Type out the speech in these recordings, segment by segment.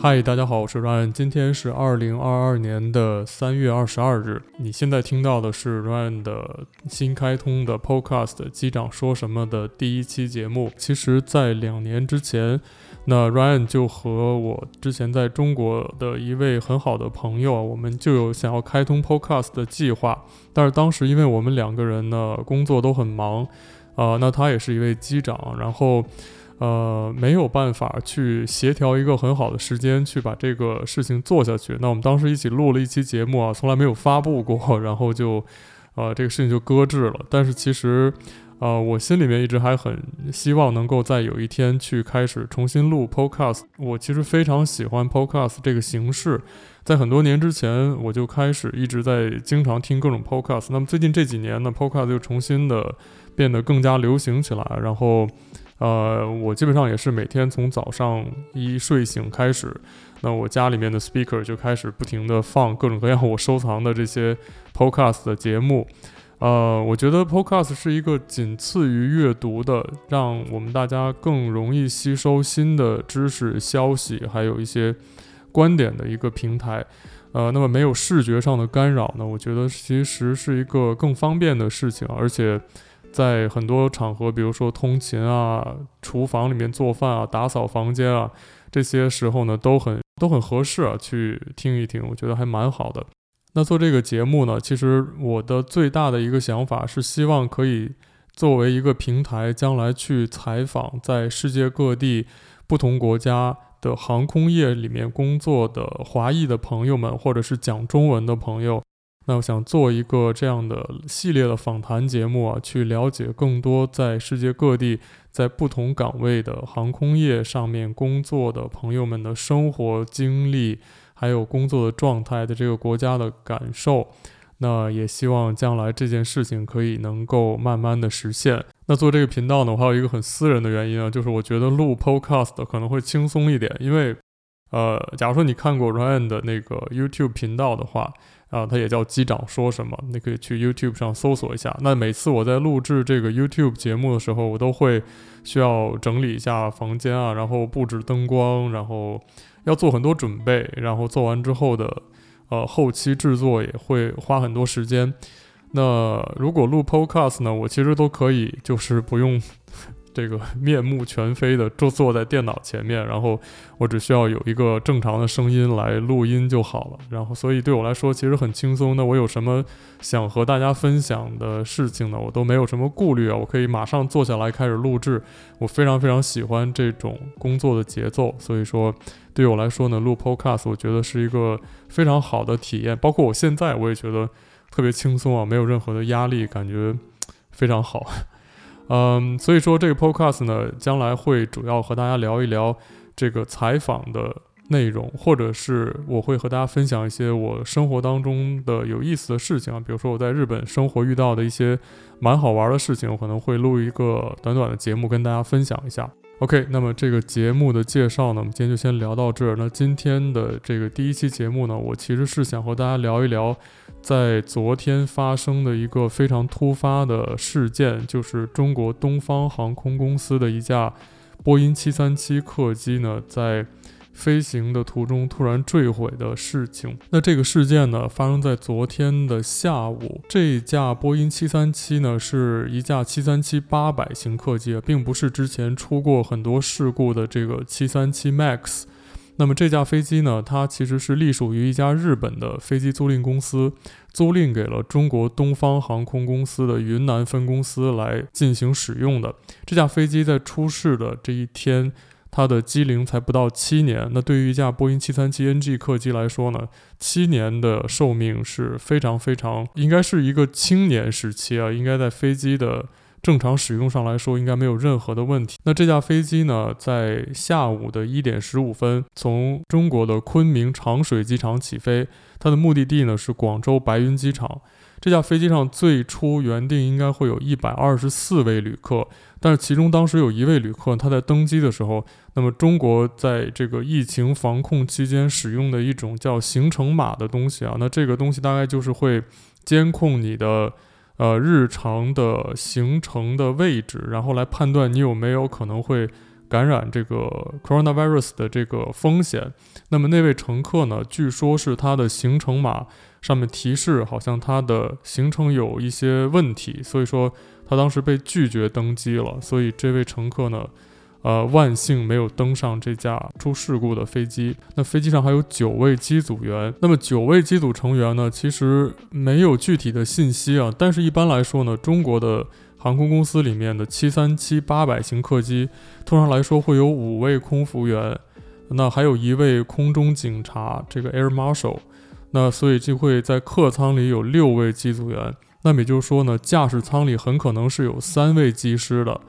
嗨，大家好，我是 Ryan，今天是二零二二年的三月二十二日。你现在听到的是 Ryan 的新开通的 Podcast《机长说什么》的第一期节目。其实，在两年之前，那 Ryan 就和我之前在中国的一位很好的朋友，我们就有想要开通 Podcast 的计划。但是当时因为我们两个人呢工作都很忙，啊、呃，那他也是一位机长，然后。呃，没有办法去协调一个很好的时间去把这个事情做下去。那我们当时一起录了一期节目啊，从来没有发布过，然后就，呃，这个事情就搁置了。但是其实，呃，我心里面一直还很希望能够在有一天去开始重新录 Podcast。我其实非常喜欢 Podcast 这个形式，在很多年之前我就开始一直在经常听各种 Podcast。那么最近这几年呢，Podcast 又重新的变得更加流行起来，然后。呃，我基本上也是每天从早上一睡醒开始，那我家里面的 speaker 就开始不停地放各种各样 我收藏的这些 podcast 的节目。呃，我觉得 podcast 是一个仅次于阅读的，让我们大家更容易吸收新的知识、消息，还有一些观点的一个平台。呃，那么没有视觉上的干扰呢，我觉得其实是一个更方便的事情，而且。在很多场合，比如说通勤啊、厨房里面做饭啊、打扫房间啊，这些时候呢，都很都很合适啊，去听一听，我觉得还蛮好的。那做这个节目呢，其实我的最大的一个想法是希望可以作为一个平台，将来去采访在世界各地不同国家的航空业里面工作的华裔的朋友们，或者是讲中文的朋友。那我想做一个这样的系列的访谈节目啊，去了解更多在世界各地在不同岗位的航空业上面工作的朋友们的生活经历，还有工作的状态的这个国家的感受。那也希望将来这件事情可以能够慢慢的实现。那做这个频道呢，我还有一个很私人的原因啊，就是我觉得录 Podcast 可能会轻松一点，因为呃，假如说你看过 Ryan 的那个 YouTube 频道的话。啊，他也叫机长说什么，你可以去 YouTube 上搜索一下。那每次我在录制这个 YouTube 节目的时候，我都会需要整理一下房间啊，然后布置灯光，然后要做很多准备，然后做完之后的呃后期制作也会花很多时间。那如果录 Podcast 呢，我其实都可以，就是不用。这个 面目全非的坐坐在电脑前面，然后我只需要有一个正常的声音来录音就好了。然后，所以对我来说其实很轻松。那我有什么想和大家分享的事情呢？我都没有什么顾虑啊，我可以马上坐下来开始录制。我非常非常喜欢这种工作的节奏，所以说对我来说呢，录 Podcast 我觉得是一个非常好的体验。包括我现在我也觉得特别轻松啊，没有任何的压力，感觉非常好。嗯，所以说这个 podcast 呢，将来会主要和大家聊一聊这个采访的内容，或者是我会和大家分享一些我生活当中的有意思的事情啊，比如说我在日本生活遇到的一些蛮好玩的事情，我可能会录一个短短的节目跟大家分享一下。OK，那么这个节目的介绍呢，我们今天就先聊到这儿。那今天的这个第一期节目呢，我其实是想和大家聊一聊，在昨天发生的一个非常突发的事件，就是中国东方航空公司的一架波音737客机呢，在飞行的途中突然坠毁的事情。那这个事件呢，发生在昨天的下午。这架波音七三七呢，是一架七三七八百型客机，并不是之前出过很多事故的这个七三七 MAX。那么这架飞机呢，它其实是隶属于一家日本的飞机租赁公司，租赁给了中国东方航空公司的云南分公司来进行使用的。这架飞机在出事的这一天。它的机龄才不到七年，那对于一架波音七三七 NG 客机来说呢，七年的寿命是非常非常，应该是一个青年时期啊，应该在飞机的正常使用上来说，应该没有任何的问题。那这架飞机呢，在下午的一点十五分，从中国的昆明长水机场起飞，它的目的地呢是广州白云机场。这架飞机上最初原定应该会有一百二十四位旅客，但是其中当时有一位旅客他在登机的时候，那么中国在这个疫情防控期间使用的一种叫行程码的东西啊，那这个东西大概就是会监控你的呃日常的行程的位置，然后来判断你有没有可能会感染这个 coronavirus 的这个风险。那么那位乘客呢，据说是他的行程码上面提示好像他的行程有一些问题，所以说他当时被拒绝登机了。所以这位乘客呢，呃，万幸没有登上这架出事故的飞机。那飞机上还有九位机组员。那么九位机组成员呢，其实没有具体的信息啊。但是一般来说呢，中国的航空公司里面的七三七八百型客机，通常来说会有五位空服员，那还有一位空中警察，这个 Air Marshal。那所以就会在客舱里有六位机组员。那么也就是说呢，驾驶舱里很可能是有三位机师的。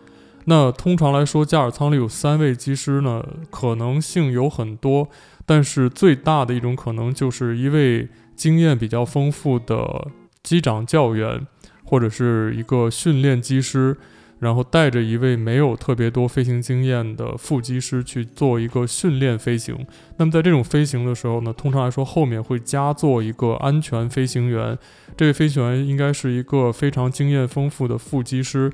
那通常来说，驾驶舱里有三位机师呢，可能性有很多，但是最大的一种可能就是一位经验比较丰富的机长教员，或者是一个训练机师，然后带着一位没有特别多飞行经验的副机师去做一个训练飞行。那么在这种飞行的时候呢，通常来说后面会加坐一个安全飞行员，这位飞行员应该是一个非常经验丰富的副机师。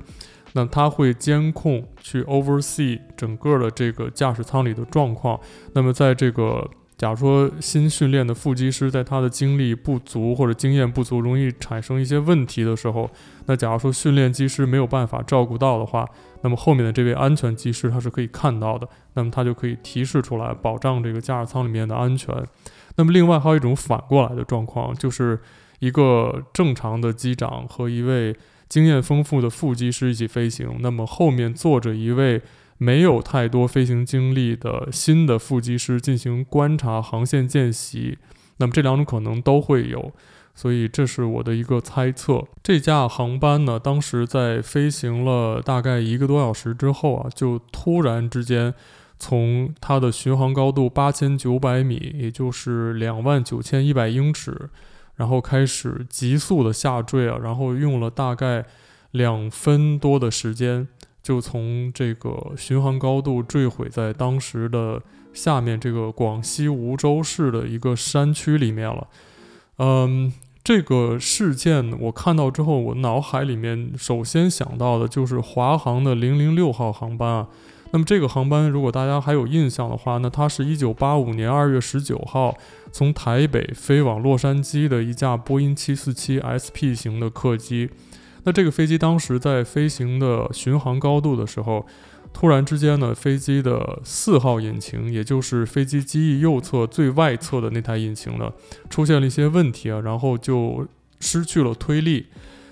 那他会监控去 oversee 整个的这个驾驶舱里的状况。那么在这个假如说新训练的副机师在他的精力不足或者经验不足，容易产生一些问题的时候，那假如说训练机师没有办法照顾到的话，那么后面的这位安全机师他是可以看到的，那么他就可以提示出来，保障这个驾驶舱里面的安全。那么另外还有一种反过来的状况，就是一个正常的机长和一位。经验丰富的副机师一起飞行，那么后面坐着一位没有太多飞行经历的新的副机师进行观察航线见习，那么这两种可能都会有，所以这是我的一个猜测。这架航班呢，当时在飞行了大概一个多小时之后啊，就突然之间从它的巡航高度八千九百米，也就是两万九千一百英尺。然后开始急速的下坠啊，然后用了大概两分多的时间，就从这个巡航高度坠毁在当时的下面这个广西梧州市的一个山区里面了。嗯，这个事件我看到之后，我脑海里面首先想到的就是华航的零零六号航班啊。那么这个航班，如果大家还有印象的话，那它是一九八五年二月十九号从台北飞往洛杉矶的一架波音七四七 SP 型的客机。那这个飞机当时在飞行的巡航高度的时候，突然之间呢，飞机的四号引擎，也就是飞机机翼右侧最外侧的那台引擎呢，出现了一些问题啊，然后就失去了推力。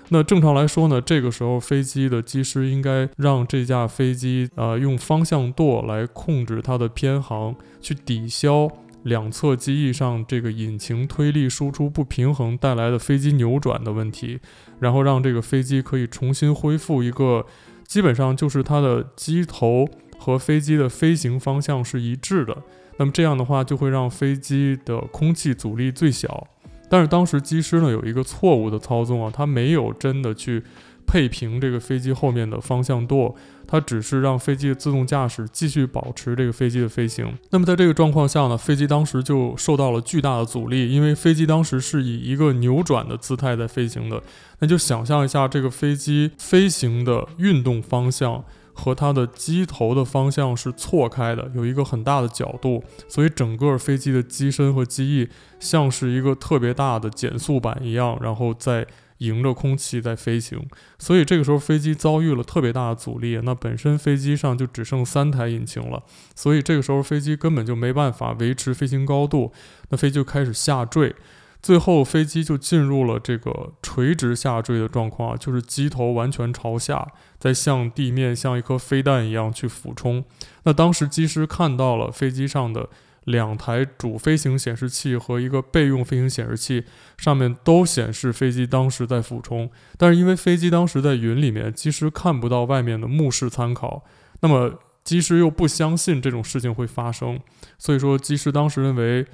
那正常来说呢，这个时候飞机的机师应该让这架飞机呃用方向舵来控制它的偏航，去抵消两侧机翼上这个引擎推力输出不平衡带来的飞机扭转的问题，然后让这个飞机可以重新恢复一个基本上就是它的机头和飞机的飞行方向是一致的。那么这样的话就会让飞机的空气阻力最小。但是当时机师呢有一个错误的操纵啊，他没有真的去配平这个飞机后面的方向舵，它只是让飞机的自动驾驶继续保持这个飞机的飞行。那么在这个状况下呢，飞机当时就受到了巨大的阻力，因为飞机当时是以一个扭转的姿态在飞行的。那就想象一下这个飞机飞行的运动方向。和它的机头的方向是错开的，有一个很大的角度，所以整个飞机的机身和机翼像是一个特别大的减速板一样，然后在迎着空气在飞行。所以这个时候飞机遭遇了特别大的阻力，那本身飞机上就只剩三台引擎了，所以这个时候飞机根本就没办法维持飞行高度，那飞机就开始下坠。最后，飞机就进入了这个垂直下坠的状况，就是机头完全朝下，在向地面像一颗飞弹一样去俯冲。那当时机师看到了飞机上的两台主飞行显示器和一个备用飞行显示器，上面都显示飞机当时在俯冲。但是因为飞机当时在云里面，机师看不到外面的目视参考。那么机师又不相信这种事情会发生，所以说机师当时认为。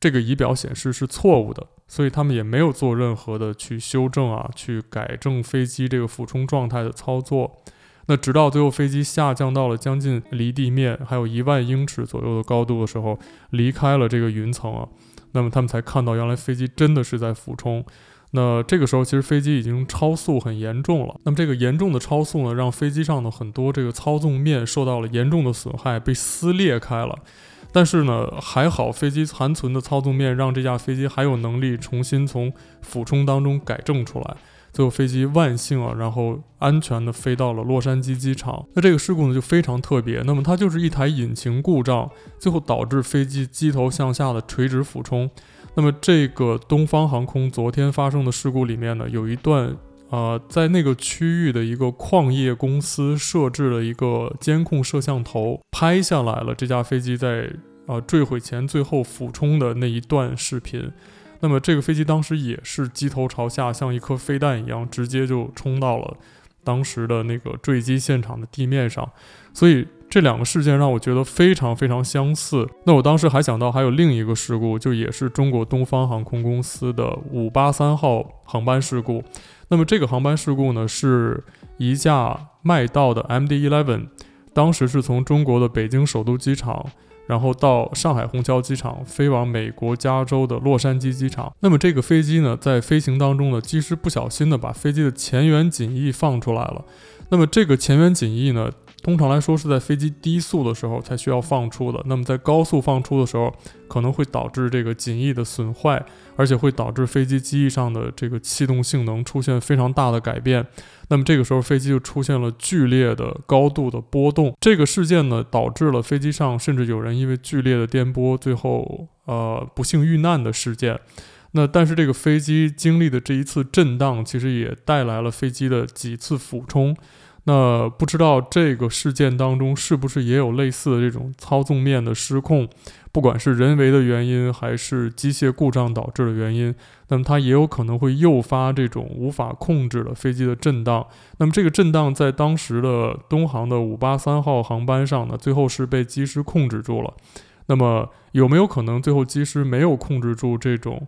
这个仪表显示是错误的，所以他们也没有做任何的去修正啊，去改正飞机这个俯冲状态的操作。那直到最后飞机下降到了将近离地面还有一万英尺左右的高度的时候，离开了这个云层啊，那么他们才看到原来飞机真的是在俯冲。那这个时候其实飞机已经超速很严重了。那么这个严重的超速呢，让飞机上的很多这个操纵面受到了严重的损害，被撕裂开了。但是呢，还好飞机残存的操纵面让这架飞机还有能力重新从俯冲当中改正出来。最后飞机万幸啊，然后安全地飞到了洛杉矶机场。那这个事故呢就非常特别，那么它就是一台引擎故障，最后导致飞机机头向下的垂直俯冲。那么这个东方航空昨天发生的事故里面呢，有一段呃，在那个区域的一个矿业公司设置了一个监控摄像头，拍下来了这架飞机在呃坠毁前最后俯冲的那一段视频。那么这个飞机当时也是机头朝下，像一颗飞弹一样，直接就冲到了当时的那个坠机现场的地面上。所以这两个事件让我觉得非常非常相似。那我当时还想到还有另一个事故，就也是中国东方航空公司的五八三号航班事故。那么这个航班事故呢，是一架麦道的 MD-11，当时是从中国的北京首都机场。然后到上海虹桥机场，飞往美国加州的洛杉矶机场。那么这个飞机呢，在飞行当中呢，机师不小心的把飞机的前缘襟翼放出来了。那么这个前缘襟翼呢，通常来说是在飞机低速的时候才需要放出的。那么在高速放出的时候，可能会导致这个襟翼的损坏，而且会导致飞机机翼上的这个气动性能出现非常大的改变。那么这个时候飞机就出现了剧烈的高度的波动。这个事件呢，导致了飞机上甚至有人因为剧烈的颠簸，最后呃不幸遇难的事件。那但是这个飞机经历的这一次震荡，其实也带来了飞机的几次俯冲。那不知道这个事件当中是不是也有类似的这种操纵面的失控，不管是人为的原因还是机械故障导致的原因，那么它也有可能会诱发这种无法控制的飞机的震荡。那么这个震荡在当时的东航的五八三号航班上呢，最后是被机师控制住了。那么有没有可能最后机师没有控制住这种？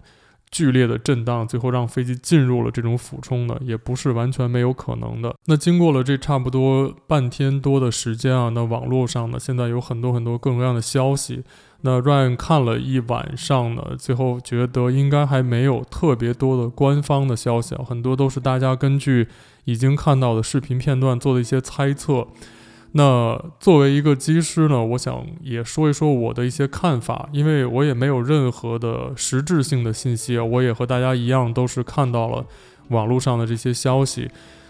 剧烈的震荡，最后让飞机进入了这种俯冲呢，也不是完全没有可能的。那经过了这差不多半天多的时间啊，那网络上呢，现在有很多很多各种各样的消息。那 Ryan 看了一晚上呢，最后觉得应该还没有特别多的官方的消息啊，很多都是大家根据已经看到的视频片段做的一些猜测。那作为一个机师呢，我想也说一说我的一些看法，因为我也没有任何的实质性的信息啊，我也和大家一样，都是看到了网络上的这些消息。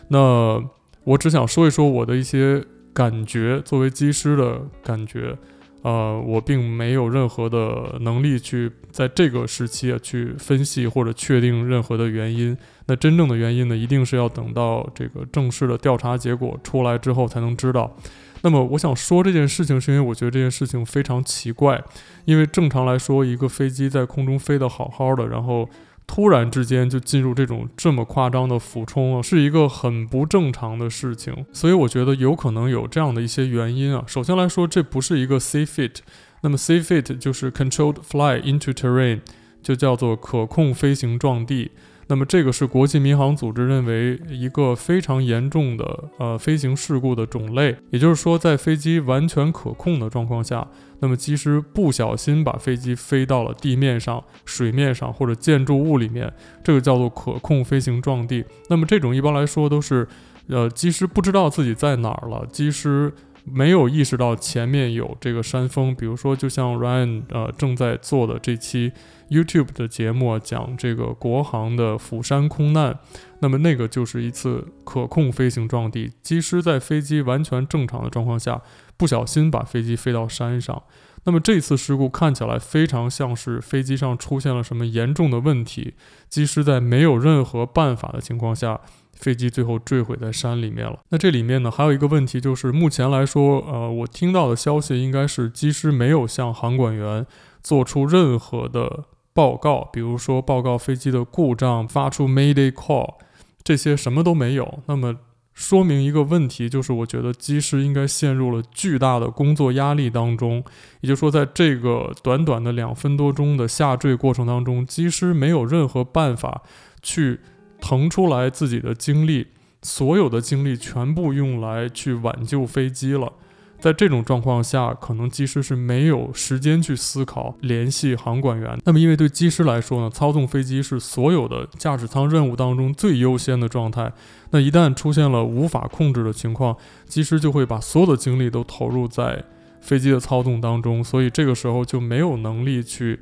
那我只想说一说我的一些感觉，作为机师的感觉。呃，我并没有任何的能力去在这个时期啊去分析或者确定任何的原因。那真正的原因呢，一定是要等到这个正式的调查结果出来之后才能知道。那么我想说这件事情，是因为我觉得这件事情非常奇怪。因为正常来说，一个飞机在空中飞得好好的，然后。突然之间就进入这种这么夸张的俯冲啊，是一个很不正常的事情。所以我觉得有可能有这样的一些原因啊。首先来说，这不是一个 sea fit 那么 sea fit 就是 controlled fly into terrain，就叫做可控飞行撞地。那么这个是国际民航组织认为一个非常严重的呃飞行事故的种类，也就是说，在飞机完全可控的状况下，那么机师不小心把飞机飞到了地面上、水面上或者建筑物里面，这个叫做可控飞行撞地。那么这种一般来说都是，呃，机师不知道自己在哪儿了，机师。没有意识到前面有这个山峰，比如说，就像 Ryan 呃正在做的这期 YouTube 的节目，讲这个国航的釜山空难，那么那个就是一次可控飞行撞地，机师在飞机完全正常的状况下，不小心把飞机飞到山上。那么这次事故看起来非常像是飞机上出现了什么严重的问题，机师在没有任何办法的情况下。飞机最后坠毁在山里面了。那这里面呢，还有一个问题，就是目前来说，呃，我听到的消息应该是机师没有向航管员做出任何的报告，比如说报告飞机的故障、发出 Mayday call，这些什么都没有。那么说明一个问题，就是我觉得机师应该陷入了巨大的工作压力当中。也就是说，在这个短短的两分多钟的下坠过程当中，机师没有任何办法去。腾出来自己的精力，所有的精力全部用来去挽救飞机了。在这种状况下，可能机师是没有时间去思考联系航管员。那么，因为对机师来说呢，操纵飞机是所有的驾驶舱任务当中最优先的状态。那一旦出现了无法控制的情况，机师就会把所有的精力都投入在飞机的操纵当中，所以这个时候就没有能力去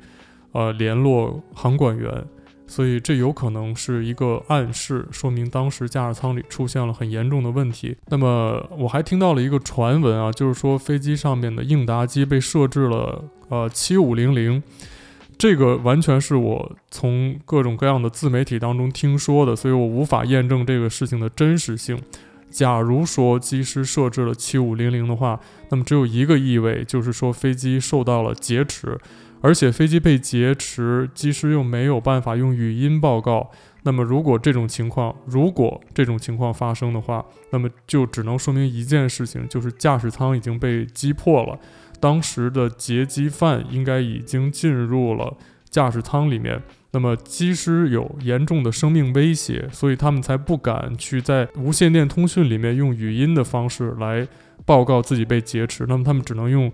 呃联络航管员。所以这有可能是一个暗示，说明当时驾驶舱里出现了很严重的问题。那么我还听到了一个传闻啊，就是说飞机上面的应答机被设置了呃七五零零，这个完全是我从各种各样的自媒体当中听说的，所以我无法验证这个事情的真实性。假如说机师设置了七五零零的话，那么只有一个意味，就是说飞机受到了劫持。而且飞机被劫持，机师又没有办法用语音报告。那么，如果这种情况，如果这种情况发生的话，那么就只能说明一件事情，就是驾驶舱已经被击破了。当时的劫机犯应该已经进入了驾驶舱里面。那么，机师有严重的生命威胁，所以他们才不敢去在无线电通讯里面用语音的方式来报告自己被劫持。那么，他们只能用。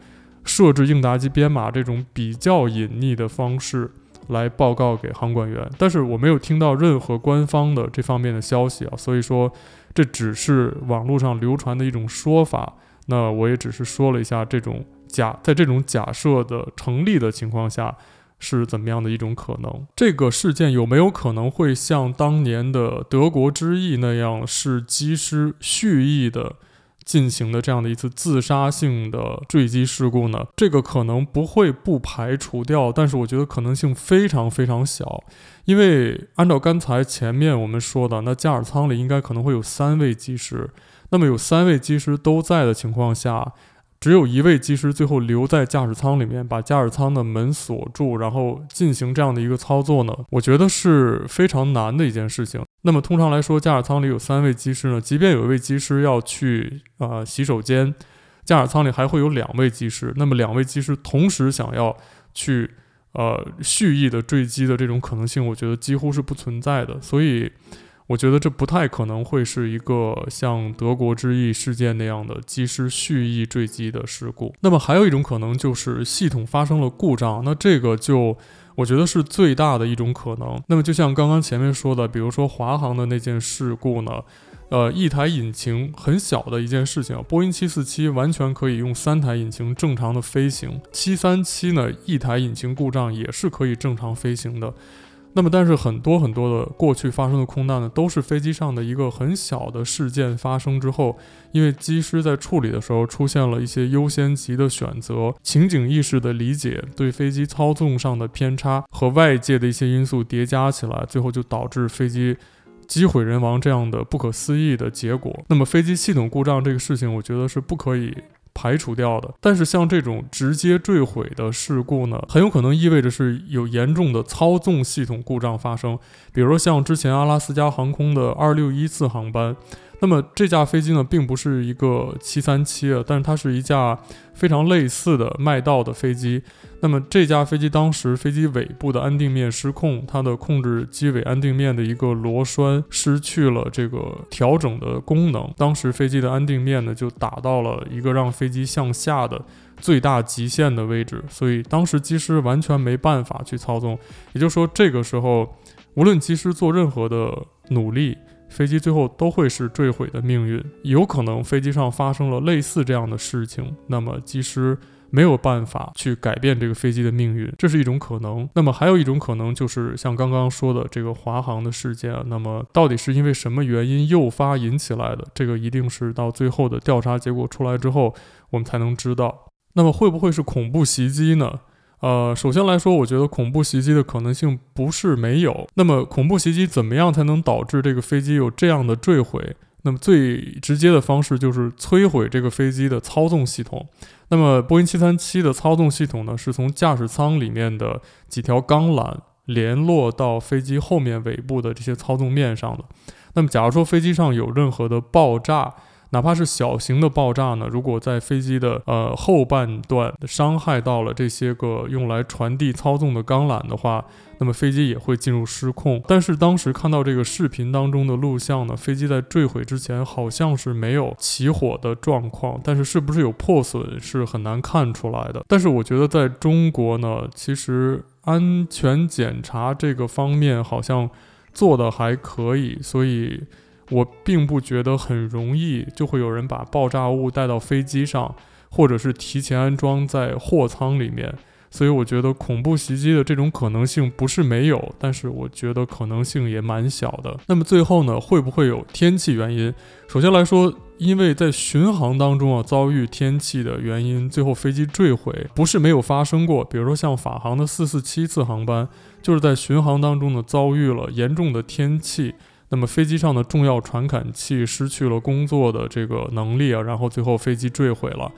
设置应答机编码这种比较隐匿的方式来报告给航管员，但是我没有听到任何官方的这方面的消息啊，所以说这只是网络上流传的一种说法。那我也只是说了一下这种假，在这种假设的成立的情况下是怎么样的一种可能。这个事件有没有可能会像当年的德国之翼那样，是机师蓄意的？进行的这样的一次自杀性的坠机事故呢，这个可能不会不排除掉，但是我觉得可能性非常非常小，因为按照刚才前面我们说的，那驾驶舱里应该可能会有三位机师，那么有三位机师都在的情况下。只有一位机师最后留在驾驶舱里面，把驾驶舱的门锁住，然后进行这样的一个操作呢，我觉得是非常难的一件事情。那么通常来说，驾驶舱里有三位机师呢，即便有一位机师要去呃洗手间，驾驶舱里还会有两位机师。那么两位机师同时想要去呃蓄意的坠机的这种可能性，我觉得几乎是不存在的。所以。我觉得这不太可能会是一个像德国之翼事件那样的机师蓄意坠机的事故。那么还有一种可能就是系统发生了故障，那这个就我觉得是最大的一种可能。那么就像刚刚前面说的，比如说华航的那件事故呢，呃，一台引擎很小的一件事情，波音七四七完全可以用三台引擎正常的飞行，七三七呢，一台引擎故障也是可以正常飞行的。那么，但是很多很多的过去发生的空难呢，都是飞机上的一个很小的事件发生之后，因为机师在处理的时候出现了一些优先级的选择、情景意识的理解、对飞机操纵上的偏差和外界的一些因素叠加起来，最后就导致飞机机毁人亡这样的不可思议的结果。那么，飞机系统故障这个事情，我觉得是不可以。排除掉的，但是像这种直接坠毁的事故呢，很有可能意味着是有严重的操纵系统故障发生，比如说像之前阿拉斯加航空的二六一次航班。那么这架飞机呢，并不是一个七三七啊，但是它是一架非常类似的麦道的飞机。那么这架飞机当时飞机尾部的安定面失控，它的控制机尾安定面的一个螺栓失去了这个调整的功能，当时飞机的安定面呢就打到了一个让飞机向下的最大极限的位置，所以当时机师完全没办法去操纵。也就是说，这个时候无论机师做任何的努力。飞机最后都会是坠毁的命运，有可能飞机上发生了类似这样的事情，那么机师没有办法去改变这个飞机的命运，这是一种可能。那么还有一种可能就是像刚刚说的这个华航的事件，那么到底是因为什么原因诱发引起来的？这个一定是到最后的调查结果出来之后，我们才能知道。那么会不会是恐怖袭击呢？呃，首先来说，我觉得恐怖袭击的可能性不是没有。那么，恐怖袭击怎么样才能导致这个飞机有这样的坠毁？那么最直接的方式就是摧毁这个飞机的操纵系统。那么，波音七三七的操纵系统呢，是从驾驶舱里面的几条钢缆联络到飞机后面尾部的这些操纵面上的。那么，假如说飞机上有任何的爆炸，哪怕是小型的爆炸呢，如果在飞机的呃后半段伤害到了这些个用来传递操纵的钢缆的话，那么飞机也会进入失控。但是当时看到这个视频当中的录像呢，飞机在坠毁之前好像是没有起火的状况，但是是不是有破损是很难看出来的。但是我觉得在中国呢，其实安全检查这个方面好像做得还可以，所以。我并不觉得很容易就会有人把爆炸物带到飞机上，或者是提前安装在货舱里面，所以我觉得恐怖袭击的这种可能性不是没有，但是我觉得可能性也蛮小的。那么最后呢，会不会有天气原因？首先来说，因为在巡航当中啊，遭遇天气的原因，最后飞机坠毁不是没有发生过。比如说像法航的四四七次航班，就是在巡航当中呢，遭遇了严重的天气。那么飞机上的重要传感器失去了工作的这个能力啊，然后最后飞机坠毁了。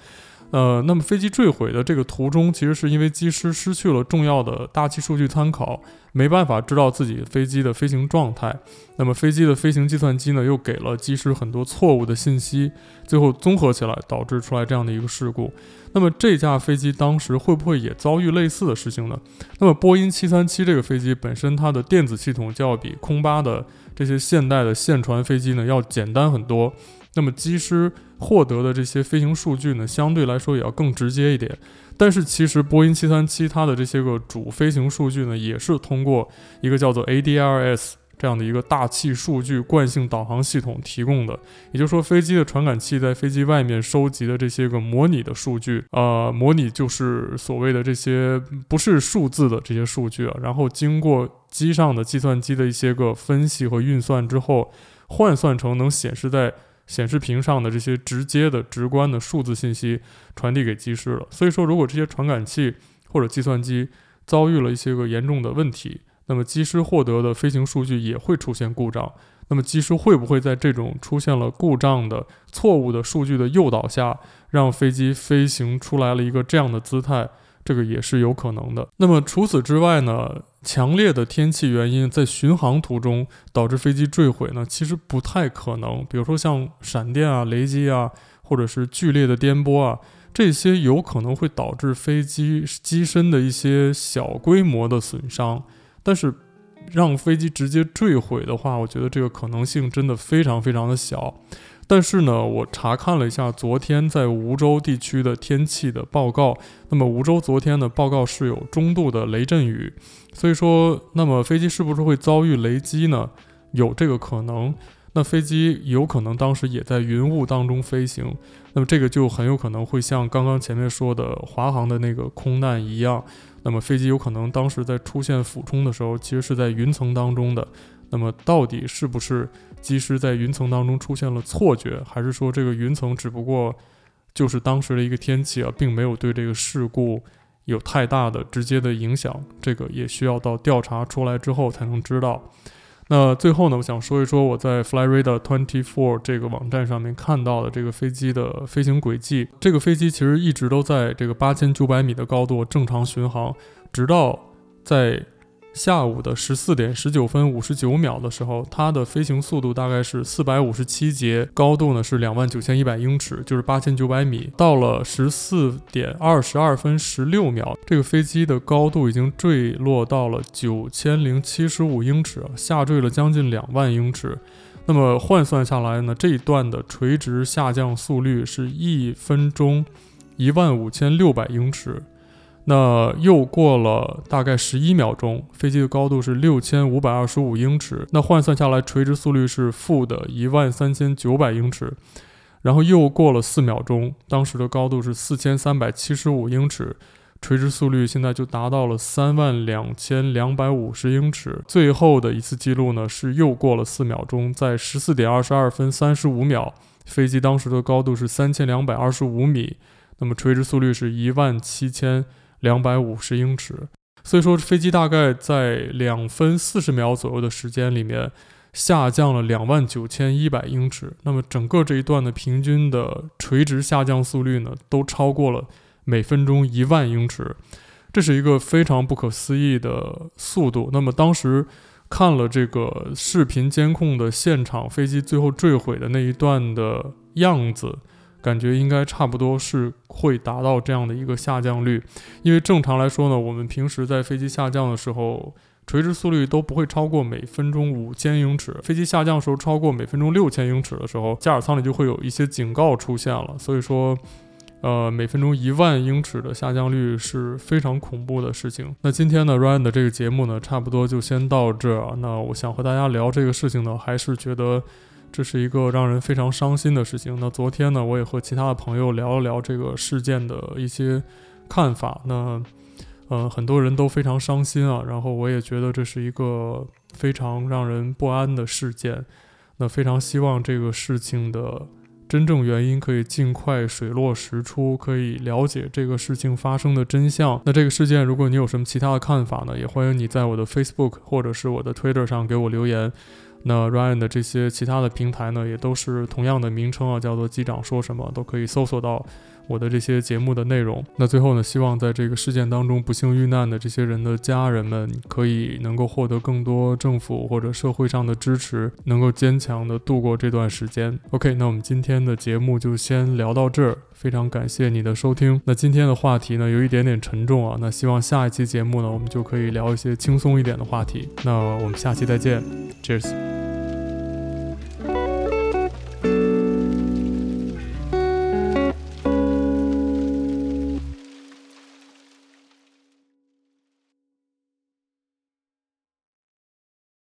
呃，那么飞机坠毁的这个途中，其实是因为机师失去了重要的大气数据参考，没办法知道自己飞机的飞行状态。那么飞机的飞行计算机呢，又给了机师很多错误的信息，最后综合起来导致出来这样的一个事故。那么这架飞机当时会不会也遭遇类似的事情呢？那么波音七三七这个飞机本身它的电子系统就要比空巴的这些现代的线传飞机呢要简单很多。那么机师获得的这些飞行数据呢，相对来说也要更直接一点。但是其实波音七三七它的这些个主飞行数据呢，也是通过一个叫做 ADRS 这样的一个大气数据惯性导航系统提供的。也就是说，飞机的传感器在飞机外面收集的这些个模拟的数据，呃，模拟就是所谓的这些不是数字的这些数据啊，然后经过机上的计算机的一些个分析和运算之后，换算成能显示在显示屏上的这些直接的、直观的数字信息传递给机师了。所以说，如果这些传感器或者计算机遭遇了一些个严重的问题，那么机师获得的飞行数据也会出现故障。那么机师会不会在这种出现了故障的错误的数据的诱导下，让飞机飞行出来了一个这样的姿态？这个也是有可能的。那么除此之外呢，强烈的天气原因在巡航途中导致飞机坠毁呢，其实不太可能。比如说像闪电啊、雷击啊，或者是剧烈的颠簸啊，这些有可能会导致飞机机身的一些小规模的损伤。但是让飞机直接坠毁的话，我觉得这个可能性真的非常非常的小。但是呢，我查看了一下昨天在梧州地区的天气的报告。那么梧州昨天的报告是有中度的雷阵雨，所以说，那么飞机是不是会遭遇雷击呢？有这个可能。那飞机有可能当时也在云雾当中飞行，那么这个就很有可能会像刚刚前面说的华航的那个空难一样，那么飞机有可能当时在出现俯冲的时候，其实是在云层当中的。那么到底是不是即使在云层当中出现了错觉，还是说这个云层只不过就是当时的一个天气啊，并没有对这个事故有太大的直接的影响？这个也需要到调查出来之后才能知道。那最后呢，我想说一说我在 Flyrada24 这个网站上面看到的这个飞机的飞行轨迹。这个飞机其实一直都在这个八千九百米的高度正常巡航，直到在。下午的十四点十九分五十九秒的时候，它的飞行速度大概是四百五十七节，高度呢是两万九千一百英尺，就是八千九百米。到了十四点二十二分十六秒，这个飞机的高度已经坠落到了九千零七十五英尺，下坠了将近两万英尺。那么换算下来呢，这一段的垂直下降速率是一分钟一万五千六百英尺。那又过了大概十一秒钟，飞机的高度是六千五百二十五英尺，那换算下来，垂直速率是负的一万三千九百英尺。然后又过了四秒钟，当时的高度是四千三百七十五英尺，垂直速率现在就达到了三万两千两百五十英尺。最后的一次记录呢，是又过了四秒钟，在十四点二十二分三十五秒，飞机当时的高度是三千两百二十五米，那么垂直速率是一万七千。两百五十英尺，所以说飞机大概在两分四十秒左右的时间里面下降了两万九千一百英尺。那么整个这一段的平均的垂直下降速率呢，都超过了每分钟一万英尺，这是一个非常不可思议的速度。那么当时看了这个视频监控的现场，飞机最后坠毁的那一段的样子，感觉应该差不多是会达到这样的一个下降率。因为正常来说呢，我们平时在飞机下降的时候，垂直速率都不会超过每分钟五千英尺。飞机下降时候超过每分钟六千英尺的时候，驾驶舱里就会有一些警告出现了。所以说。呃，每分钟一万英尺的下降率是非常恐怖的事情。那今天呢，Ryan 的这个节目呢，差不多就先到这儿。那我想和大家聊这个事情呢，还是觉得这是一个让人非常伤心的事情。那昨天呢，我也和其他的朋友聊了聊这个事件的一些看法。那呃，很多人都非常伤心啊。然后我也觉得这是一个非常让人不安的事件。那非常希望这个事情的。真正原因可以尽快水落石出，可以了解这个事情发生的真相。那这个事件，如果你有什么其他的看法呢？也欢迎你在我的 Facebook 或者是我的 Twitter 上给我留言。那 Ryan 的这些其他的平台呢，也都是同样的名称啊，叫做机长说什么，都可以搜索到。我的这些节目的内容，那最后呢，希望在这个事件当中不幸遇难的这些人的家人们，可以能够获得更多政府或者社会上的支持，能够坚强的度过这段时间。OK，那我们今天的节目就先聊到这儿，非常感谢你的收听。那今天的话题呢，有一点点沉重啊，那希望下一期节目呢，我们就可以聊一些轻松一点的话题。那我们下期再见，Cheers。